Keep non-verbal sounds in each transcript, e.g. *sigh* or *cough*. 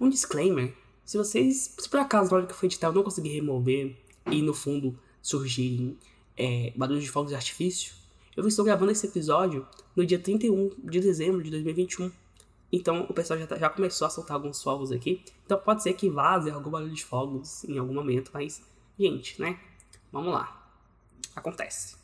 Um disclaimer: se vocês, se por acaso na hora que eu editar eu não conseguir remover e no fundo surgirem é, barulhos de fogos de artifício, eu estou gravando esse episódio no dia 31 de dezembro de 2021. Então o pessoal já, tá, já começou a soltar alguns fogos aqui. Então pode ser que vaze algum barulho de fogos em algum momento, mas, gente, né? Vamos lá. Acontece.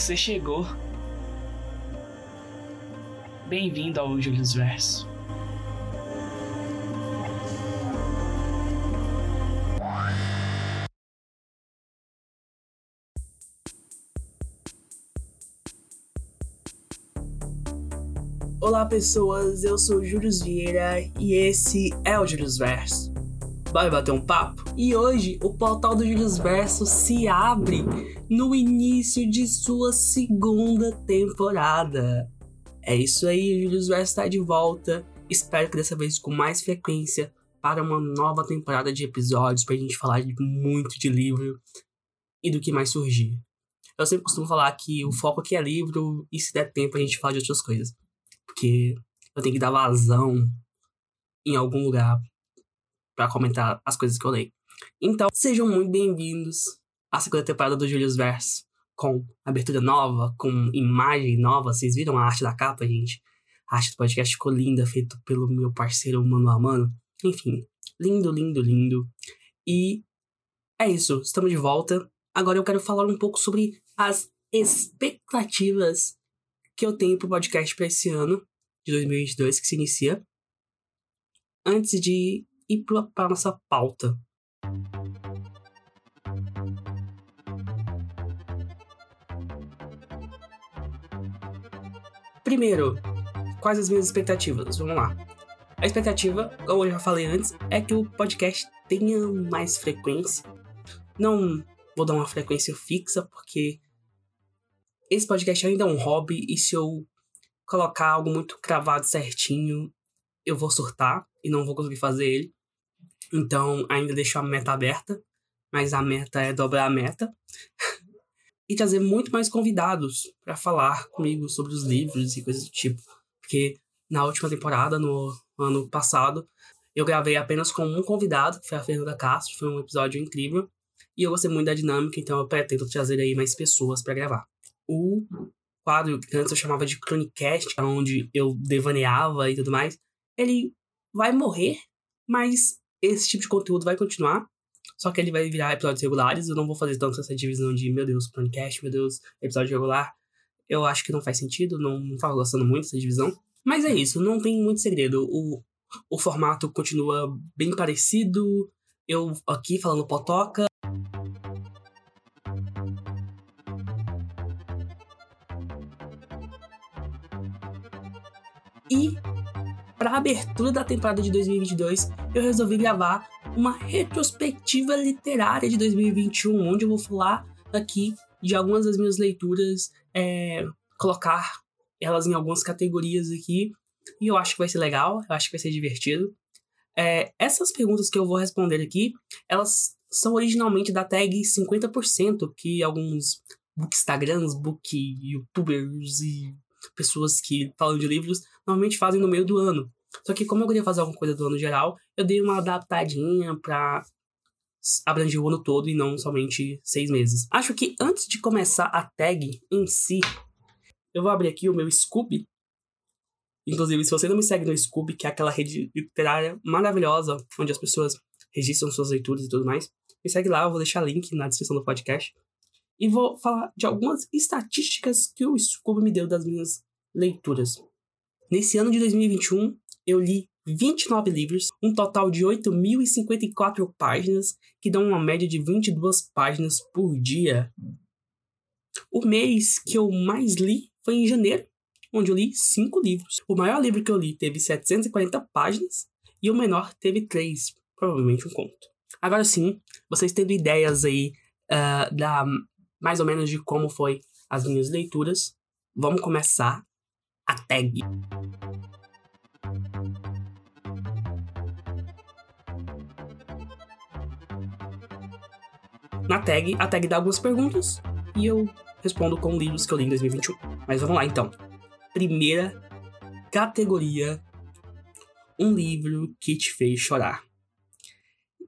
Você chegou. Bem-vindo ao Julius Verso. Olá pessoas, eu sou o Júlio Vieira e esse é o Julius Verso. Vai bater um papo? E hoje o portal do Julius Verso se abre no início de sua segunda temporada. É isso aí, o Julius Verso está de volta. Espero que dessa vez com mais frequência para uma nova temporada de episódios para a gente falar de muito de livro e do que mais surgir. Eu sempre costumo falar que o foco aqui é livro e se der tempo a gente fala de outras coisas. Porque eu tenho que dar vazão em algum lugar para comentar as coisas que eu leio. Então, sejam muito bem-vindos à segunda temporada do Julius Verso, com abertura nova, com imagem nova. Vocês viram a arte da capa, gente? A arte do podcast ficou linda, feito pelo meu parceiro Mano a Mano. Enfim, lindo, lindo, lindo. E é isso, estamos de volta. Agora eu quero falar um pouco sobre as expectativas que eu tenho pro podcast para esse ano de 2022 que se inicia. Antes de ir para nossa pauta. Primeiro, quais as minhas expectativas? Vamos lá. A expectativa, como eu já falei antes, é que o podcast tenha mais frequência. Não vou dar uma frequência fixa, porque esse podcast ainda é um hobby e se eu colocar algo muito cravado certinho, eu vou surtar e não vou conseguir fazer ele. Então, ainda deixo a meta aberta, mas a meta é dobrar a meta. *laughs* e trazer muito mais convidados para falar comigo sobre os livros e coisas do tipo. Porque na última temporada, no ano passado, eu gravei apenas com um convidado, que foi a Fernanda Castro, foi um episódio incrível. E eu gostei muito da dinâmica, então eu pretendo trazer aí mais pessoas para gravar. O quadro que antes eu chamava de Chronicast, onde eu devaneava e tudo mais, ele vai morrer, mas esse tipo de conteúdo vai continuar. Só que ele vai virar episódios regulares. Eu não vou fazer tanto essa divisão de, meu Deus, podcast, meu Deus, episódio regular. Eu acho que não faz sentido, não, tava gostando muito dessa divisão. Mas é isso, não tem muito segredo. O, o formato continua bem parecido. Eu aqui falando potoca. Abertura da temporada de 2022, eu resolvi gravar uma retrospectiva literária de 2021, onde eu vou falar aqui de algumas das minhas leituras, é, colocar elas em algumas categorias aqui, e eu acho que vai ser legal, eu acho que vai ser divertido. É, essas perguntas que eu vou responder aqui, elas são originalmente da tag 50%, que alguns bookstagrams, book youtubers e pessoas que falam de livros normalmente fazem no meio do ano. Só que como eu queria fazer alguma coisa do ano geral, eu dei uma adaptadinha pra abranger o ano todo e não somente seis meses. Acho que antes de começar a tag em si, eu vou abrir aqui o meu Scooby. Inclusive, se você não me segue no Scooby, que é aquela rede literária maravilhosa, onde as pessoas registram suas leituras e tudo mais, me segue lá, eu vou deixar link na descrição do podcast. E vou falar de algumas estatísticas que o Scooby me deu das minhas leituras. Nesse ano de 2021, eu li 29 livros, um total de 8.054 páginas, que dão uma média de 22 páginas por dia. O mês que eu mais li foi em janeiro, onde eu li 5 livros. O maior livro que eu li teve 740 páginas e o menor teve 3, provavelmente um conto. Agora sim, vocês tendo ideias aí uh, da mais ou menos de como foi as minhas leituras, vamos começar a tag. Na tag, a tag dá algumas perguntas e eu respondo com livros que eu li em 2021. Mas vamos lá então. Primeira categoria: um livro que te fez chorar.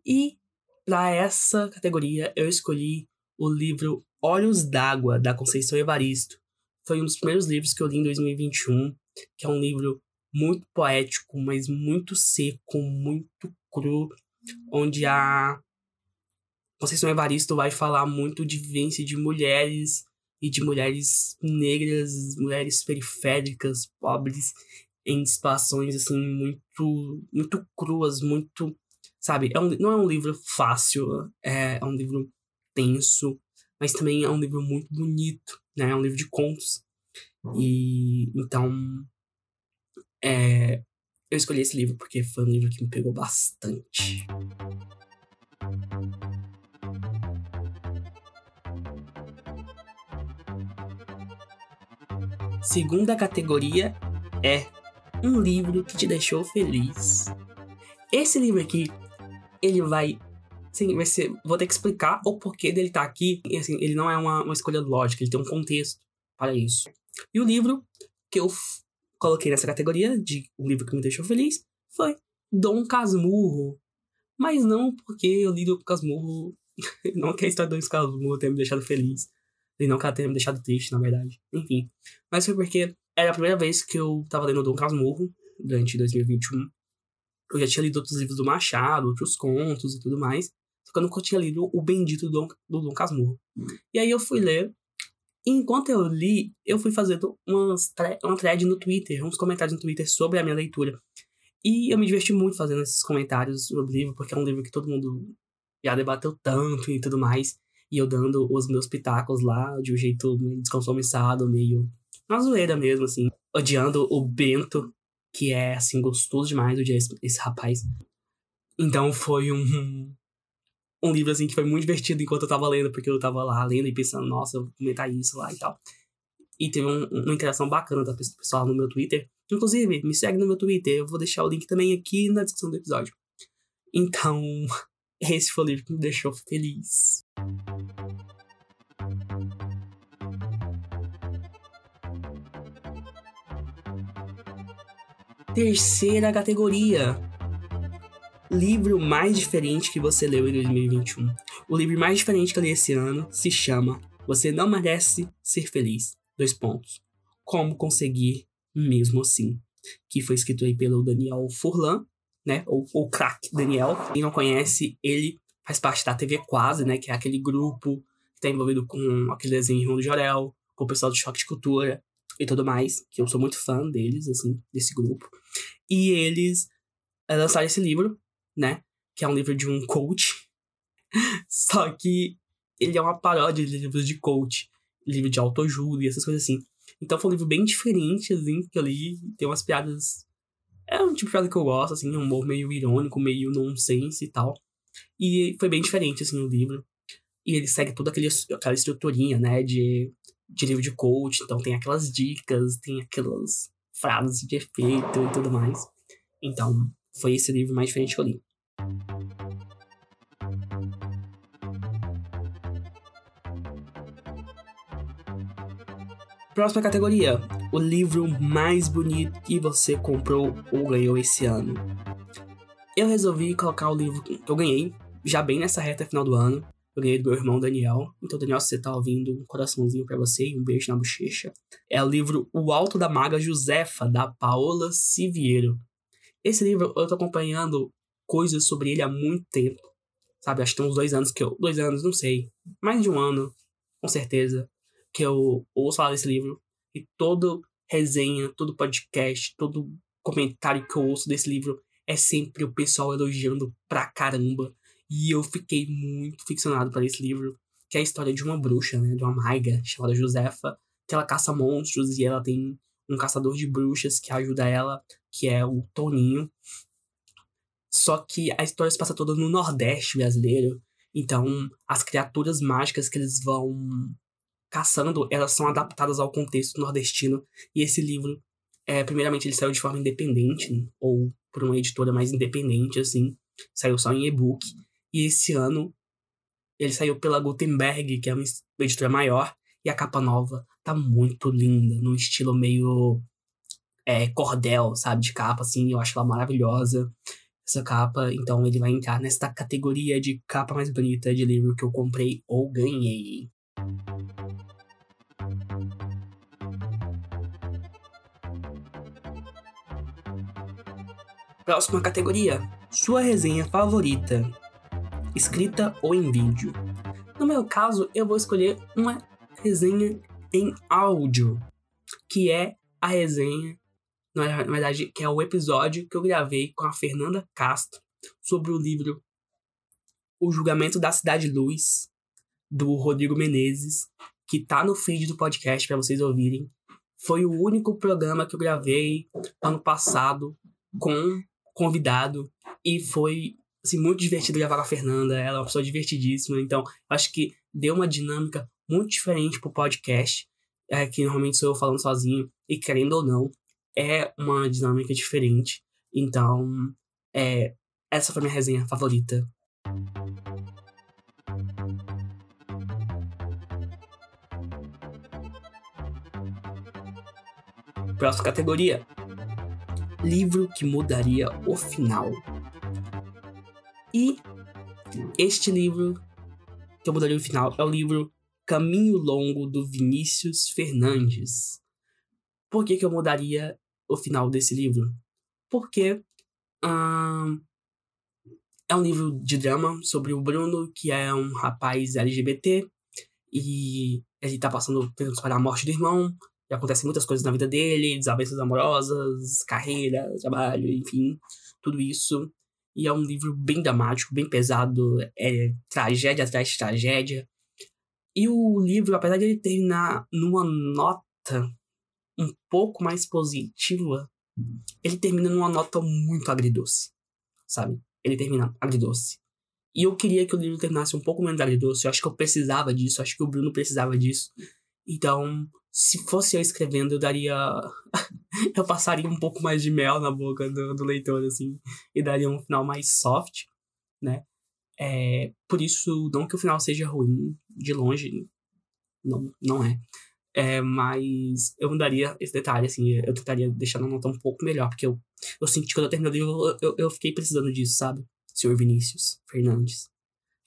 E para essa categoria eu escolhi o livro Olhos d'Água da Conceição Evaristo. Foi um dos primeiros livros que eu li em 2021, que é um livro muito poético, mas muito seco, muito cru, onde a Conceição Evaristo vai falar muito de vivência de mulheres e de mulheres negras, mulheres periféricas, pobres, em situações assim muito muito cruas, muito, sabe? É um, não é um livro fácil, é, é um livro tenso, mas também é um livro muito bonito, né? É um livro de contos. E então é, eu escolhi esse livro porque foi um livro que me pegou bastante. Segunda categoria é um livro que te deixou feliz. Esse livro aqui, ele vai. Sim, vai ser. Vou ter que explicar o porquê dele estar tá aqui. E, assim, ele não é uma, uma escolha lógica, ele tem um contexto para isso. E o livro que eu coloquei nessa categoria de um livro que me deixou feliz foi Dom Casmurro. Mas não porque eu li Dom Casmurro. *laughs* não que a história do Dom Casmurro tenha me deixado feliz. E não que ela tenha me deixado triste, na verdade. Enfim. Mas foi porque era a primeira vez que eu tava lendo Dom Casmurro, durante 2021. Eu já tinha lido outros livros do Machado, outros contos e tudo mais. Só que eu nunca tinha lido o bendito do Dom, do Dom Casmurro. E aí eu fui ler. E enquanto eu li, eu fui fazendo umas uma thread no Twitter, uns comentários no Twitter sobre a minha leitura. E eu me diverti muito fazendo esses comentários sobre o livro, porque é um livro que todo mundo já debateu tanto e tudo mais e eu dando os meus pitacos lá de um jeito meio descompromissado, meio uma zoeira mesmo, assim, odiando o Bento, que é, assim, gostoso demais odiar esse, esse rapaz. Então foi um, um livro, assim, que foi muito divertido enquanto eu tava lendo, porque eu tava lá lendo e pensando, nossa, eu vou comentar isso lá e tal. E teve um, uma interação bacana da pessoal no meu Twitter. Inclusive, me segue no meu Twitter, eu vou deixar o link também aqui na descrição do episódio. Então, *laughs* esse foi o livro que me deixou feliz. Terceira categoria: livro mais diferente que você leu em 2021. O livro mais diferente que eu li esse ano se chama Você Não Merece Ser Feliz. Dois pontos. Como conseguir mesmo assim. Que foi escrito aí pelo Daniel Furlan, né? Ou o crack Daniel. Quem não conhece, ele faz parte da TV Quase, né? Que é aquele grupo que tá envolvido com aquele desenho do Jorel, com o pessoal do Choque de Cultura e tudo mais. Que eu sou muito fã deles, assim, desse grupo. E eles eh, lançaram esse livro, né? Que é um livro de um coach. *laughs* Só que ele é uma paródia de livros de coach, livro de autoajuda e essas coisas assim. Então foi um livro bem diferente, assim, que eu li. Tem umas piadas. É um tipo de piada que eu gosto, assim, um humor meio irônico, meio nonsense e tal. E foi bem diferente, assim, o livro. E ele segue toda aquele, aquela estruturinha, né, de, de livro de coach. Então tem aquelas dicas, tem aquelas frases de efeito e tudo mais. Então, foi esse livro mais diferente que eu li. Próxima categoria: o livro mais bonito que você comprou ou ganhou esse ano. Eu resolvi colocar o livro que eu ganhei, já bem nessa reta final do ano. Eu ganhei do meu irmão Daniel. Então, Daniel, se você tá ouvindo, um coraçãozinho para você e um beijo na bochecha. É o livro O Alto da Maga Josefa, da Paola Siviero. Esse livro eu tô acompanhando coisas sobre ele há muito tempo. Sabe, acho que tem uns dois anos que eu. Dois anos, não sei. Mais de um ano, com certeza. Que eu ouço falar desse livro. E todo resenha, todo podcast, todo comentário que eu ouço desse livro é sempre o pessoal elogiando pra caramba e eu fiquei muito ficcionado para esse livro, que é a história de uma bruxa, né, de uma maiga chamada Josefa, que ela caça monstros e ela tem um caçador de bruxas que ajuda ela, que é o Toninho. Só que a história se passa toda no Nordeste brasileiro. Então, as criaturas mágicas que eles vão caçando, elas são adaptadas ao contexto nordestino. E esse livro, é, primeiramente, ele saiu de forma independente, ou por uma editora mais independente, assim. Saiu só em e-book. E esse ano, ele saiu pela Gutenberg, que é uma editora maior. E a capa nova tá muito linda, num estilo meio é, cordel, sabe? De capa, assim. Eu acho ela maravilhosa essa capa, então ele vai entrar nesta categoria de capa mais bonita de livro que eu comprei ou ganhei. Próxima categoria: sua resenha favorita, escrita ou em vídeo. No meu caso, eu vou escolher uma resenha em áudio, que é a resenha na verdade, que é o episódio que eu gravei com a Fernanda Castro sobre o livro O Julgamento da Cidade Luz, do Rodrigo Menezes, que tá no feed do podcast para vocês ouvirem. Foi o único programa que eu gravei ano passado com convidado e foi assim, muito divertido gravar com a Fernanda. Ela é uma pessoa divertidíssima, então acho que deu uma dinâmica muito diferente pro podcast, é, que normalmente sou eu falando sozinho, e querendo ou não, é uma dinâmica diferente. Então, é, essa foi minha resenha favorita. Próxima categoria: Livro que mudaria o final. E este livro que eu mudaria o final é o livro Caminho Longo do Vinícius Fernandes. Por que, que eu mudaria o final desse livro? Porque hum, é um livro de drama sobre o Bruno, que é um rapaz LGBT, e ele tá passando tentando a morte do irmão, e acontecem muitas coisas na vida dele, desavenças amorosas, carreira, trabalho, enfim, tudo isso. E é um livro bem dramático, bem pesado, é tragédia atrás de tragédia. E o livro, apesar de ele terminar numa nota um pouco mais positiva, ele termina numa nota muito agridoce, sabe? Ele termina agridoce. E eu queria que o livro terminasse um pouco menos agridoce. Eu acho que eu precisava disso. Acho que o Bruno precisava disso. Então, se fosse eu escrevendo, eu daria. *laughs* eu passaria um pouco mais de mel na boca do, do leitor, assim. E daria um final mais soft, né? É, por isso, não que o final seja ruim, de longe. Não, não é. É, mas eu mudaria esse detalhe, assim, eu tentaria deixar na nota um pouco melhor, porque eu, eu senti que quando eu terminei o livro, eu, eu, eu fiquei precisando disso, sabe? Senhor Vinícius Fernandes.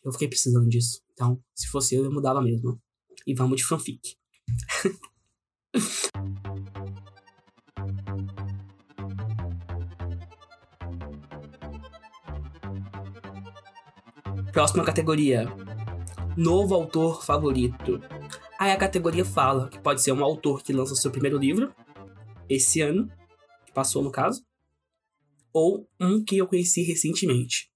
Eu fiquei precisando disso. Então, se fosse eu, eu mudava mesmo. E vamos de fanfic. *laughs* Próxima categoria: Novo autor favorito. Aí a categoria fala que pode ser um autor que lança seu primeiro livro, esse ano, que passou no caso, ou um que eu conheci recentemente.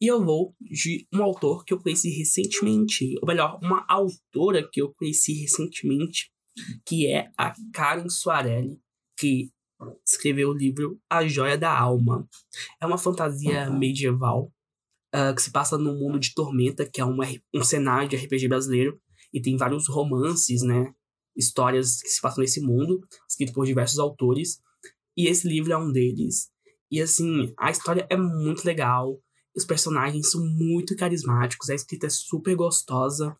E eu vou de um autor que eu conheci recentemente, ou melhor, uma autora que eu conheci recentemente, que é a Karen Soarelli, que escreveu o livro A Joia da Alma. É uma fantasia medieval uh, que se passa no mundo de Tormenta, que é um, um cenário de RPG brasileiro, e tem vários romances, né? Histórias que se passam nesse mundo, escritos por diversos autores. E esse livro é um deles. E assim, a história é muito legal. Os personagens são muito carismáticos, a escrita é super gostosa.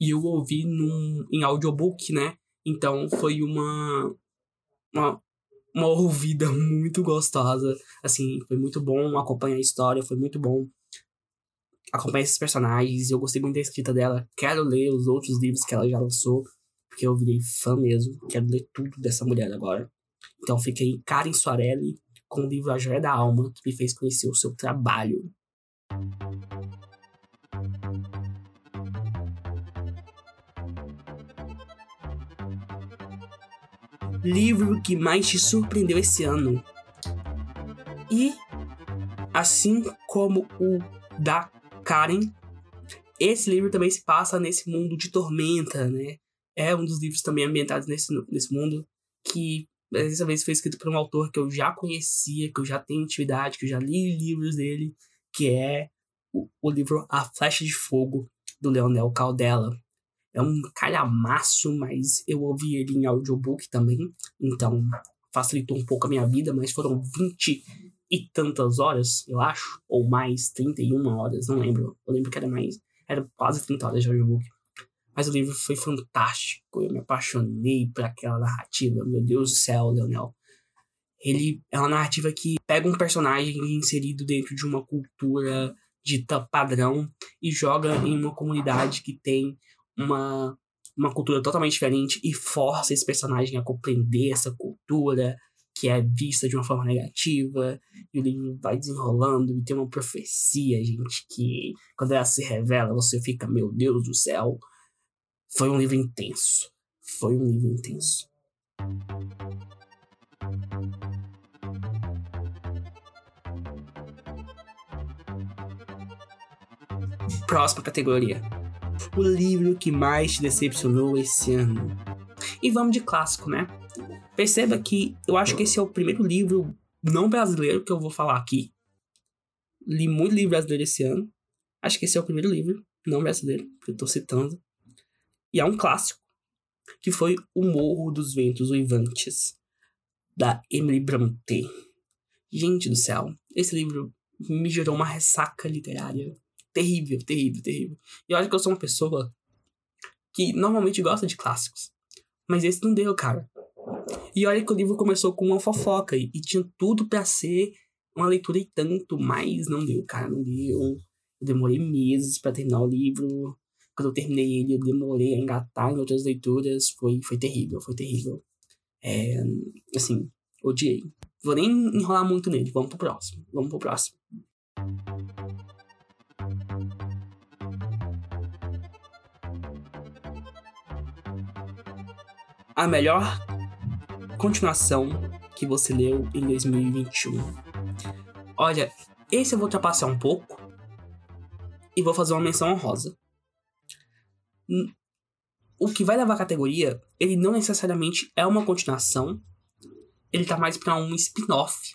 E eu ouvi num, em audiobook, né? Então foi uma, uma, uma ouvida *laughs* muito gostosa. Assim, foi muito bom acompanhar a história, foi muito bom acompanho esses personagens, eu gostei muito da escrita dela. Quero ler os outros livros que ela já lançou, porque eu virei fã mesmo. Quero ler tudo dessa mulher agora. Então fiquei Karen Soarelli com o livro A Joia da Alma, que me fez conhecer o seu trabalho. Livro que mais te surpreendeu esse ano. E, assim como o da Karen. Esse livro também se passa nesse mundo de tormenta, né? É um dos livros também ambientados nesse, nesse mundo que dessa vez foi escrito por um autor que eu já conhecia, que eu já tenho intimidade, que eu já li livros dele, que é o, o livro A Flecha de Fogo, do Leonel Caldela. é um calhamaço, mas eu ouvi ele em audiobook também, então facilitou um pouco a minha vida, mas foram 20 e tantas horas, eu acho, ou mais, 31 horas, não lembro. Eu lembro que era mais, era quase 30 horas de audiobook. Mas o livro foi fantástico, eu me apaixonei por aquela narrativa, meu Deus do céu, Leonel. Ele é uma narrativa que pega um personagem inserido dentro de uma cultura dita padrão e joga em uma comunidade que tem uma, uma cultura totalmente diferente e força esse personagem a compreender essa cultura que é vista de uma forma negativa, e o livro vai desenrolando e tem uma profecia, gente, que quando ela se revela, você fica, meu Deus do céu. Foi um livro intenso. Foi um livro intenso. Próxima categoria o livro que mais te decepcionou esse ano. E vamos de clássico, né? Perceba que eu acho que esse é o primeiro livro não brasileiro que eu vou falar aqui. Li muito livro brasileiro esse ano. Acho que esse é o primeiro livro não brasileiro que eu tô citando. E é um clássico, que foi O Morro dos Ventos Uivantes, da Emily Brontë. Gente do céu, esse livro me gerou uma ressaca literária terrível, terrível, terrível. E olha que eu sou uma pessoa que normalmente gosta de clássicos. Mas esse não deu, cara. E olha que o livro começou com uma fofoca e, tinha tudo para ser uma leitura e tanto, mas não deu, cara, não deu. Eu demorei meses para terminar o livro. Quando eu terminei ele, eu demorei a engatar em outras leituras. Foi, foi terrível, foi terrível. É, assim, odiei. Vou nem enrolar muito nele. Vamos pro próximo. Vamos pro próximo. A melhor continuação que você leu em 2021? Olha, esse eu vou ultrapassar um pouco e vou fazer uma menção honrosa. O que vai levar a categoria, ele não necessariamente é uma continuação, ele tá mais para um spin-off.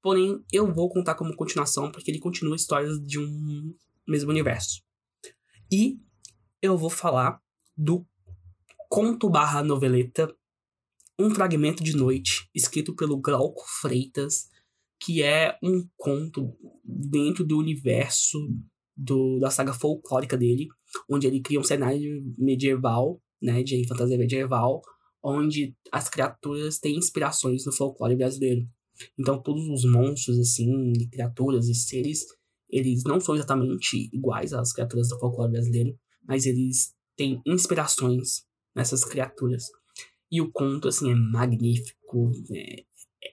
Porém, eu vou contar como continuação porque ele continua histórias de um mesmo universo. E eu vou falar do conto barra noveleta Um Fragmento de Noite, escrito pelo Glauco Freitas, que é um conto dentro do universo do, da saga folclórica dele, onde ele cria um cenário medieval, né, de fantasia medieval, onde as criaturas têm inspirações no folclore brasileiro. Então todos os monstros, assim, criaturas e seres, eles não são exatamente iguais às criaturas do folclore brasileiro, mas eles têm inspirações nessas criaturas. E o conto, assim, é magnífico, é,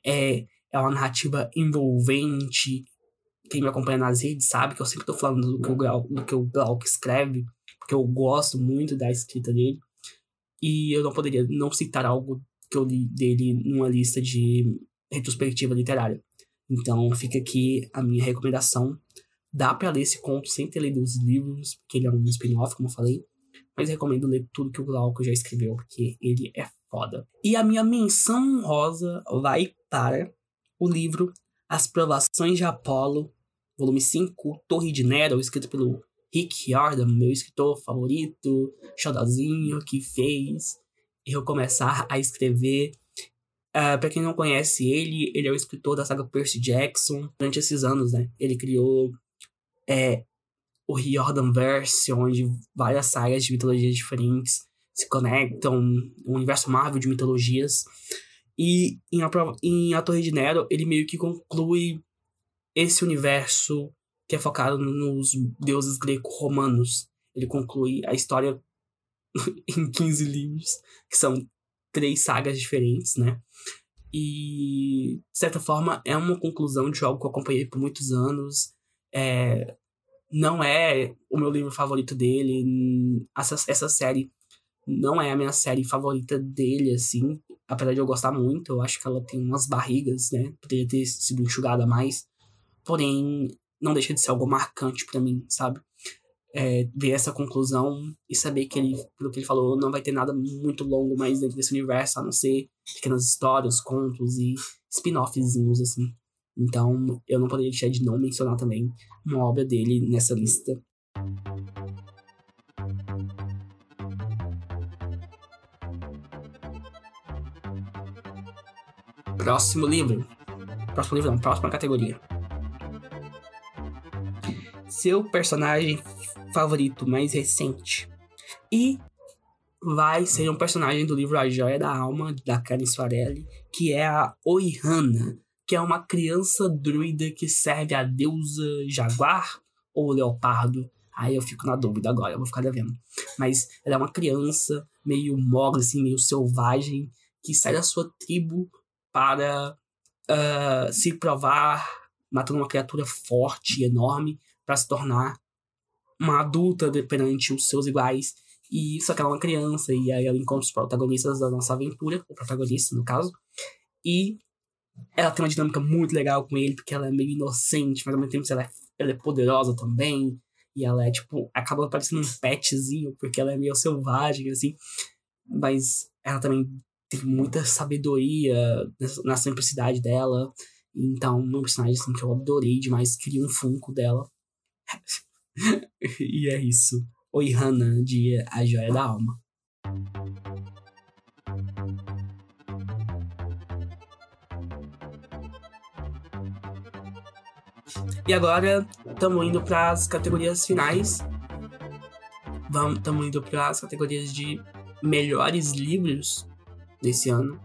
é, é uma narrativa envolvente. Quem me acompanha nas redes sabe que eu sempre tô falando do que o Glauco, do que o Glauco escreve, porque eu gosto muito da escrita dele. E eu não poderia não citar algo que eu li dele numa lista de retrospectiva literária. Então fica aqui a minha recomendação. Dá para ler esse conto sem ter lido os livros, porque ele é um spin-off, como eu falei mas recomendo ler tudo que o Glauco já escreveu, porque ele é foda. E a minha menção rosa vai para o livro As Provações de Apolo, volume 5, Torre de Nero, escrito pelo Rick Jordan, meu escritor favorito, xodozinho, que fez eu começar a escrever. Uh, para quem não conhece ele, ele é o escritor da saga Percy Jackson. Durante esses anos, né, ele criou é, o Riordan Verse, onde várias sagas de mitologias diferentes se conectam, o universo Marvel de mitologias. E em A, em a Torre de Nero, ele meio que conclui esse universo que é focado nos deuses greco-romanos. Ele conclui a história *laughs* em 15 livros, que são três sagas diferentes, né? E, de certa forma, é uma conclusão de algo que eu acompanhei por muitos anos. É, não é o meu livro favorito dele. Essa, essa série não é a minha série favorita dele, assim. Apesar de eu gostar muito, eu acho que ela tem umas barrigas, né? Poderia ter sido enxugada mais. Porém, não deixa de ser algo marcante para mim, sabe? É, ver essa conclusão e saber que ele, pelo que ele falou, não vai ter nada muito longo mais dentro desse universo, a não ser pequenas histórias, contos e spin-offzinhos, assim. Então, eu não poderia deixar de não mencionar também uma obra dele nessa lista. Próximo livro. Próximo livro não, próxima categoria. Seu personagem favorito mais recente. E vai ser um personagem do livro A Joia da Alma, da Karen Soarelli, que é a Oihana, que é uma criança druida que serve a deusa jaguar ou leopardo. Aí eu fico na dúvida agora, eu vou ficar devendo. Mas ela é uma criança meio mogla, assim, meio selvagem, que sai da sua tribo para uh, se provar matando uma criatura forte e enorme para se tornar uma adulta perante os seus iguais. E só que ela é uma criança, e aí ela encontra os protagonistas da nossa aventura, o protagonista, no caso. E ela tem uma dinâmica muito legal com ele, porque ela é meio inocente, mas ao mesmo tempo ela é, ela é poderosa também. E ela é, tipo, acaba parecendo um petzinho, porque ela é meio selvagem, assim. Mas ela também tem muita sabedoria na simplicidade dela. Então, um personagem assim, que eu adorei demais, queria um funko dela. *laughs* e é isso. Oi, Hannah, de A Joia da Alma. E agora estamos indo para as categorias finais. Estamos indo para as categorias de melhores livros desse ano.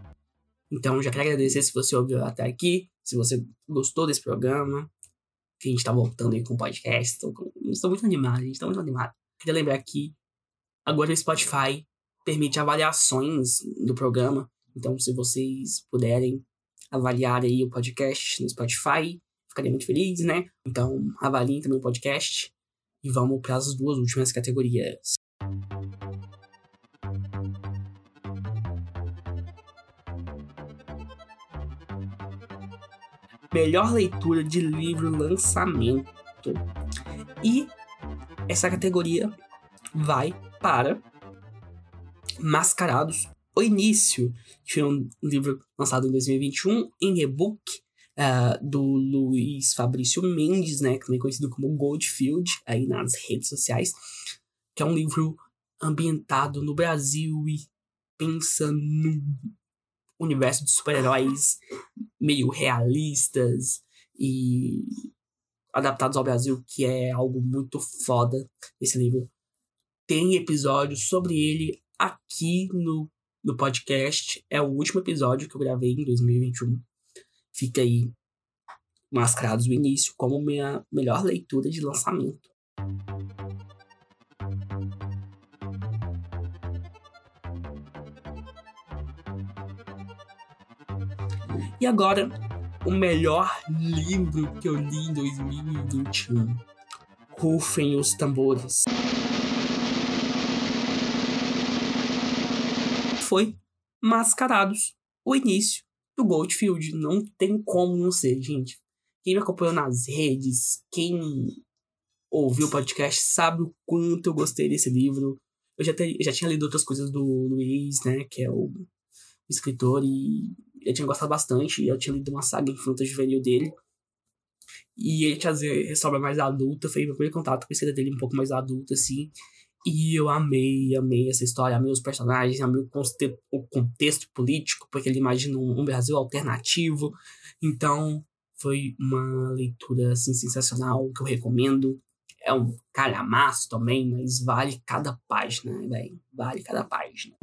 Então já quero agradecer se você ouviu até aqui, se você gostou desse programa, que a gente tá voltando aí com o podcast. Estou, estou muito animado, tá muito animado. Queria lembrar que agora o Spotify permite avaliações do programa. Então, se vocês puderem avaliar aí o podcast no Spotify, ficaria muito feliz, né? Então, avaliem também o podcast e vamos para as duas últimas categorias. melhor leitura de livro lançamento. E essa categoria vai para Mascarados, o Início, que foi um livro lançado em 2021 em e-book uh, do Luiz Fabrício Mendes, né, também conhecido como Goldfield, aí nas redes sociais, que é um livro ambientado no Brasil e pensa no universo de super-heróis meio realistas e adaptados ao Brasil, que é algo muito foda esse livro. Tem episódios sobre ele aqui no, no podcast. É o último episódio que eu gravei em 2021. Fica aí mascarados no início como minha melhor leitura de lançamento. E agora, o melhor livro que eu li em 2021. Rufem os tambores. Foi Mascarados, o início do Goldfield. Não tem como não ser, gente. Quem me acompanhou nas redes, quem ouviu o podcast, sabe o quanto eu gostei desse livro. Eu já, te, já tinha lido outras coisas do Luiz, né? Que é o escritor, e eu tinha gostado bastante. Eu tinha lido uma saga infantil juvenil dele. E ele tinha ressalva mais adulta. Foi meu primeiro contato com a história dele um pouco mais adulta, assim. E eu amei, amei essa história, amei os personagens, amei o, conte o contexto político, porque ele imagina um, um, Brasil alternativo. Então, foi uma leitura, assim, sensacional, que eu recomendo. É um calhamaço também, mas vale cada página, velho. Vale cada página.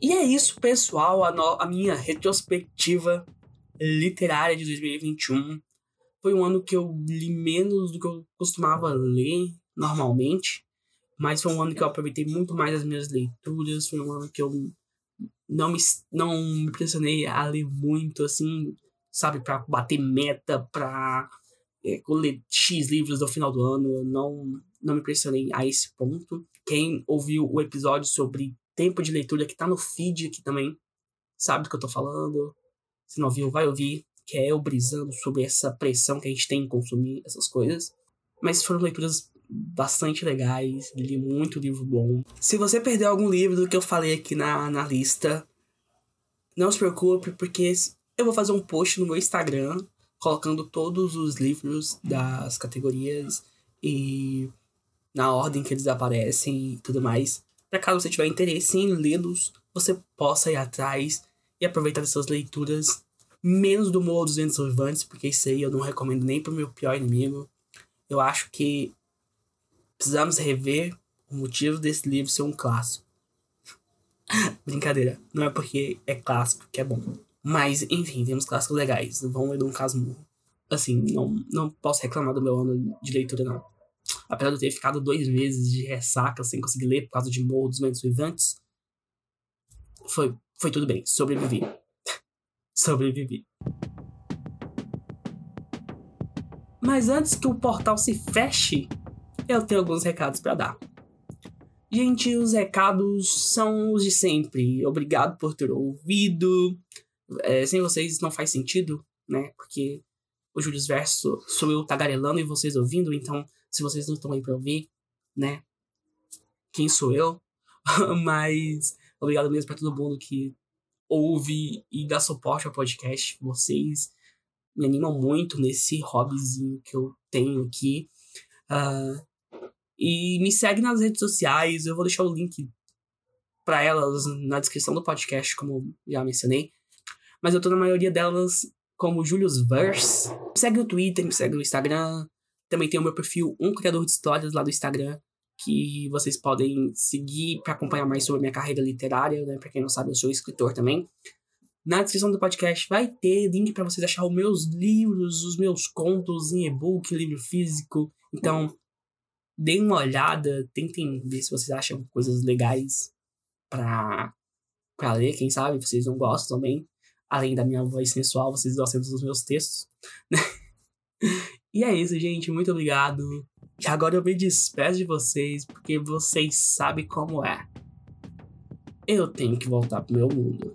E é isso, pessoal, a, no, a minha retrospectiva literária de 2021. Foi um ano que eu li menos do que eu costumava ler normalmente, mas foi um ano que eu aproveitei muito mais as minhas leituras. Foi um ano que eu não me, não me pressionei a ler muito, assim, sabe, para bater meta, para é, ler X livros no final do ano. Eu não, não me pressionei a esse ponto. Quem ouviu o episódio sobre tempo de leitura que tá no feed aqui também. Sabe do que eu tô falando? Se não viu, vai ouvir. Que é eu brisando sobre essa pressão que a gente tem em consumir essas coisas. Mas foram leituras bastante legais. Li muito livro bom. Se você perdeu algum livro do que eu falei aqui na, na lista, não se preocupe, porque eu vou fazer um post no meu Instagram colocando todos os livros das categorias e na ordem que eles aparecem e tudo mais para caso você tiver interesse em lê-los, você possa ir atrás e aproveitar dessas leituras, menos do Morro dos Ventos Uivantes, porque isso aí eu não recomendo nem pro meu pior inimigo. Eu acho que precisamos rever o motivo desse livro ser um clássico. *laughs* Brincadeira, não é porque é clássico que é bom. Mas, enfim, temos clássicos legais. Vamos ler um Casmurro. Assim, não, não posso reclamar do meu ano de leitura, não. Apesar de eu ter ficado dois meses de ressaca sem conseguir ler por causa de Morro dos Ventos Vivantes, foi, foi tudo bem. Sobrevivi. Sobrevivi. Mas antes que o portal se feche, eu tenho alguns recados para dar. Gente, os recados são os de sempre. Obrigado por ter ouvido. É, sem vocês não faz sentido, né? Porque o Júlio Verso sou eu tagarelando e vocês ouvindo, então se vocês não estão aí pra ouvir, né? Quem sou eu? *laughs* Mas obrigado mesmo pra todo mundo que ouve e dá suporte ao podcast. Vocês me animam muito nesse hobbyzinho que eu tenho aqui. Uh, e me segue nas redes sociais, eu vou deixar o link para elas na descrição do podcast, como já mencionei. Mas eu tô na maioria delas como Julius Verse. Me segue no Twitter, me segue no Instagram. Também tem o meu perfil, um criador de histórias lá do Instagram, que vocês podem seguir para acompanhar mais sobre minha carreira literária, né? Para quem não sabe, eu sou escritor também. Na descrição do podcast vai ter link para vocês achar os meus livros, os meus contos em e-book, livro físico. Então, deem uma olhada, tentem ver se vocês acham coisas legais para para ler, quem sabe vocês não gostam também. Além da minha voz sensual, vocês gostam dos meus textos. *laughs* e é isso, gente. Muito obrigado. E agora eu me despeço de vocês, porque vocês sabem como é. Eu tenho que voltar pro meu mundo.